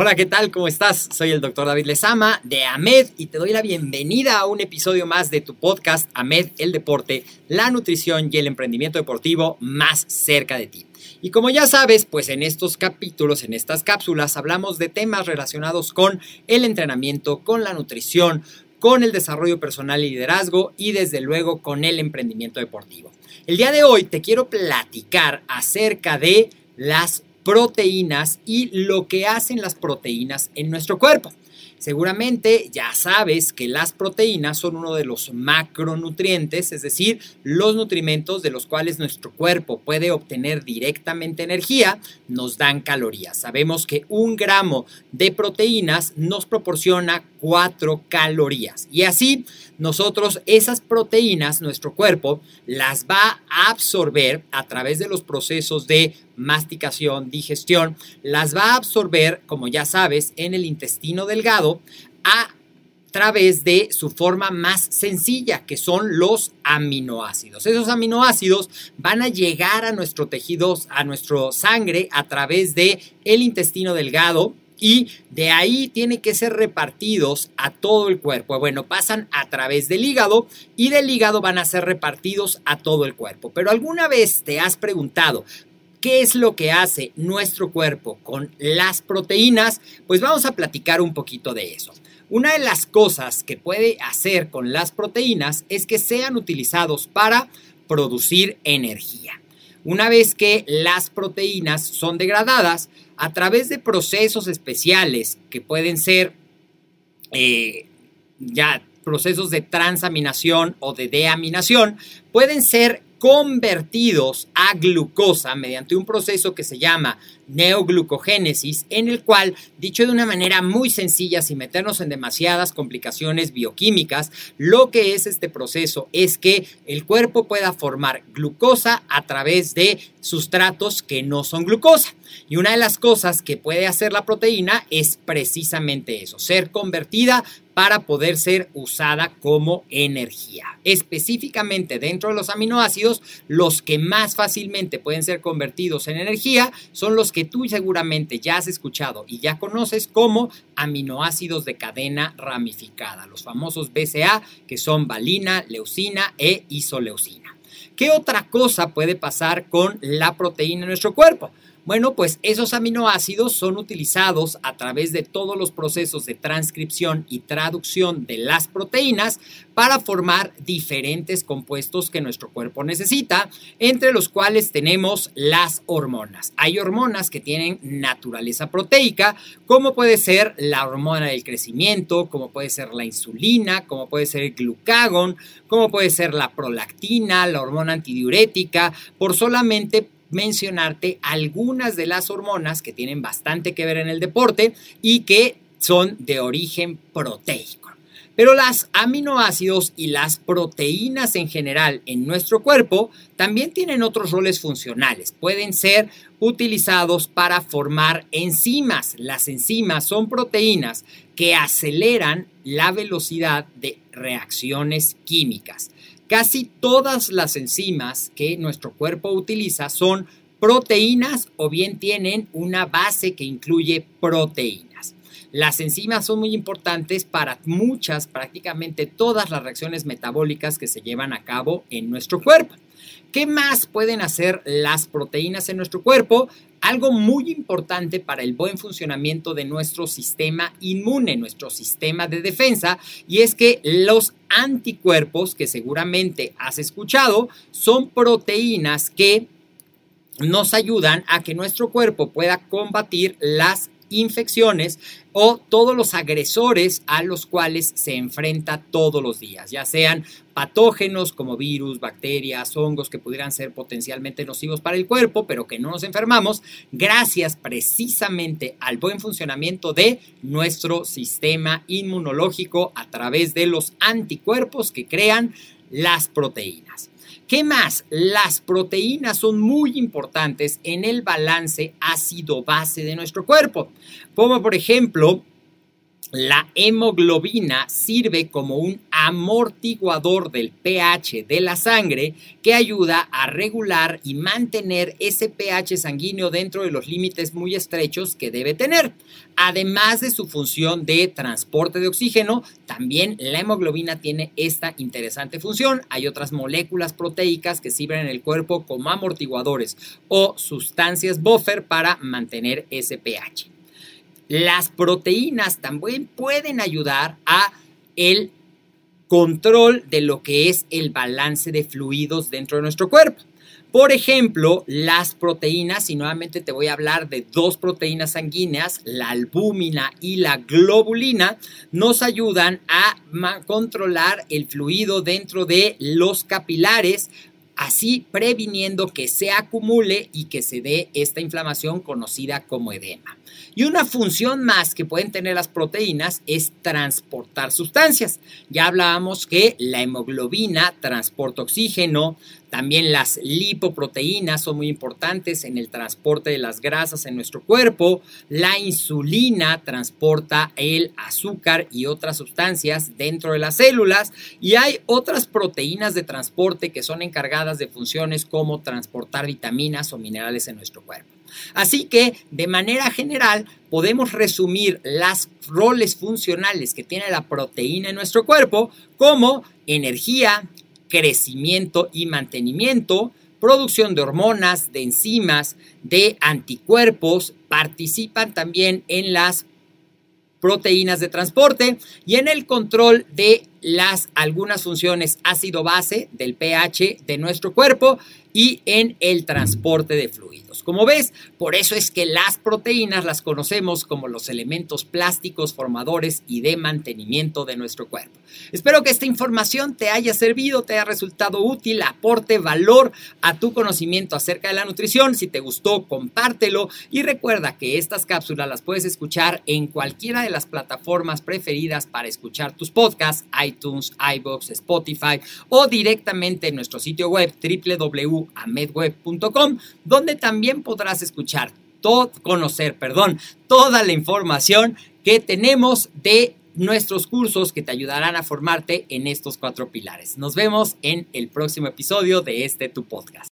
Hola, ¿qué tal? ¿Cómo estás? Soy el doctor David Lezama de AMED y te doy la bienvenida a un episodio más de tu podcast AMED, el deporte, la nutrición y el emprendimiento deportivo más cerca de ti. Y como ya sabes, pues en estos capítulos, en estas cápsulas, hablamos de temas relacionados con el entrenamiento, con la nutrición, con el desarrollo personal y liderazgo y desde luego con el emprendimiento deportivo. El día de hoy te quiero platicar acerca de las proteínas y lo que hacen las proteínas en nuestro cuerpo. Seguramente ya sabes que las proteínas son uno de los macronutrientes, es decir, los nutrimentos de los cuales nuestro cuerpo puede obtener directamente energía, nos dan calorías. Sabemos que un gramo de proteínas nos proporciona 4 calorías. Y así nosotros esas proteínas, nuestro cuerpo, las va a absorber a través de los procesos de masticación, digestión, las va a absorber, como ya sabes, en el intestino delgado a través de su forma más sencilla, que son los aminoácidos. Esos aminoácidos van a llegar a nuestro tejido, a nuestro sangre a través de el intestino delgado, y de ahí tienen que ser repartidos a todo el cuerpo. Bueno, pasan a través del hígado y del hígado van a ser repartidos a todo el cuerpo. Pero alguna vez te has preguntado, ¿Qué es lo que hace nuestro cuerpo con las proteínas? Pues vamos a platicar un poquito de eso. Una de las cosas que puede hacer con las proteínas es que sean utilizados para producir energía. Una vez que las proteínas son degradadas, a través de procesos especiales que pueden ser eh, ya procesos de transaminación o de deaminación, pueden ser convertidos a glucosa mediante un proceso que se llama neoglucogénesis, en el cual, dicho de una manera muy sencilla, sin meternos en demasiadas complicaciones bioquímicas, lo que es este proceso es que el cuerpo pueda formar glucosa a través de sustratos que no son glucosa. Y una de las cosas que puede hacer la proteína es precisamente eso, ser convertida para poder ser usada como energía. Específicamente dentro de los aminoácidos, los que más fácilmente pueden ser convertidos en energía son los que tú seguramente ya has escuchado y ya conoces como aminoácidos de cadena ramificada, los famosos BCA, que son valina, leucina e isoleucina. ¿Qué otra cosa puede pasar con la proteína en nuestro cuerpo? Bueno, pues esos aminoácidos son utilizados a través de todos los procesos de transcripción y traducción de las proteínas para formar diferentes compuestos que nuestro cuerpo necesita, entre los cuales tenemos las hormonas. Hay hormonas que tienen naturaleza proteica, como puede ser la hormona del crecimiento, como puede ser la insulina, como puede ser el glucagón, como puede ser la prolactina, la hormona antidiurética, por solamente mencionarte algunas de las hormonas que tienen bastante que ver en el deporte y que son de origen proteico. Pero las aminoácidos y las proteínas en general en nuestro cuerpo también tienen otros roles funcionales. Pueden ser utilizados para formar enzimas. Las enzimas son proteínas que aceleran la velocidad de reacciones químicas. Casi todas las enzimas que nuestro cuerpo utiliza son proteínas o bien tienen una base que incluye proteínas. Las enzimas son muy importantes para muchas, prácticamente todas las reacciones metabólicas que se llevan a cabo en nuestro cuerpo. ¿Qué más pueden hacer las proteínas en nuestro cuerpo? Algo muy importante para el buen funcionamiento de nuestro sistema inmune, nuestro sistema de defensa, y es que los anticuerpos, que seguramente has escuchado, son proteínas que nos ayudan a que nuestro cuerpo pueda combatir las infecciones o todos los agresores a los cuales se enfrenta todos los días, ya sean patógenos como virus, bacterias, hongos que pudieran ser potencialmente nocivos para el cuerpo, pero que no nos enfermamos, gracias precisamente al buen funcionamiento de nuestro sistema inmunológico a través de los anticuerpos que crean las proteínas. ¿Qué más? Las proteínas son muy importantes en el balance ácido-base de nuestro cuerpo, como por ejemplo la hemoglobina sirve como un amortiguador del pH de la sangre que ayuda a regular y mantener ese pH sanguíneo dentro de los límites muy estrechos que debe tener. Además de su función de transporte de oxígeno, también la hemoglobina tiene esta interesante función. Hay otras moléculas proteicas que sirven en el cuerpo como amortiguadores o sustancias buffer para mantener ese pH. Las proteínas también pueden ayudar a el control de lo que es el balance de fluidos dentro de nuestro cuerpo. Por ejemplo, las proteínas, y nuevamente te voy a hablar de dos proteínas sanguíneas, la albúmina y la globulina, nos ayudan a controlar el fluido dentro de los capilares, así previniendo que se acumule y que se dé esta inflamación conocida como edema. Y una función más que pueden tener las proteínas es transportar sustancias. Ya hablábamos que la hemoglobina transporta oxígeno, también las lipoproteínas son muy importantes en el transporte de las grasas en nuestro cuerpo. La insulina transporta el azúcar y otras sustancias dentro de las células. Y hay otras proteínas de transporte que son encargadas de funciones como transportar vitaminas o minerales en nuestro cuerpo. Así que, de manera general, podemos resumir los roles funcionales que tiene la proteína en nuestro cuerpo como energía, crecimiento y mantenimiento, producción de hormonas, de enzimas, de anticuerpos, participan también en las proteínas de transporte y en el control de las algunas funciones ácido-base del pH de nuestro cuerpo y en el transporte de fluidos. Como ves, por eso es que las proteínas las conocemos como los elementos plásticos formadores y de mantenimiento de nuestro cuerpo. Espero que esta información te haya servido, te haya resultado útil, aporte valor a tu conocimiento acerca de la nutrición. Si te gustó, compártelo y recuerda que estas cápsulas las puedes escuchar en cualquiera de las plataformas preferidas para escuchar tus podcasts, iTunes, iBox, Spotify o directamente en nuestro sitio web www.amedweb.com, donde podrás escuchar, todo, conocer, perdón, toda la información que tenemos de nuestros cursos que te ayudarán a formarte en estos cuatro pilares. Nos vemos en el próximo episodio de este tu podcast.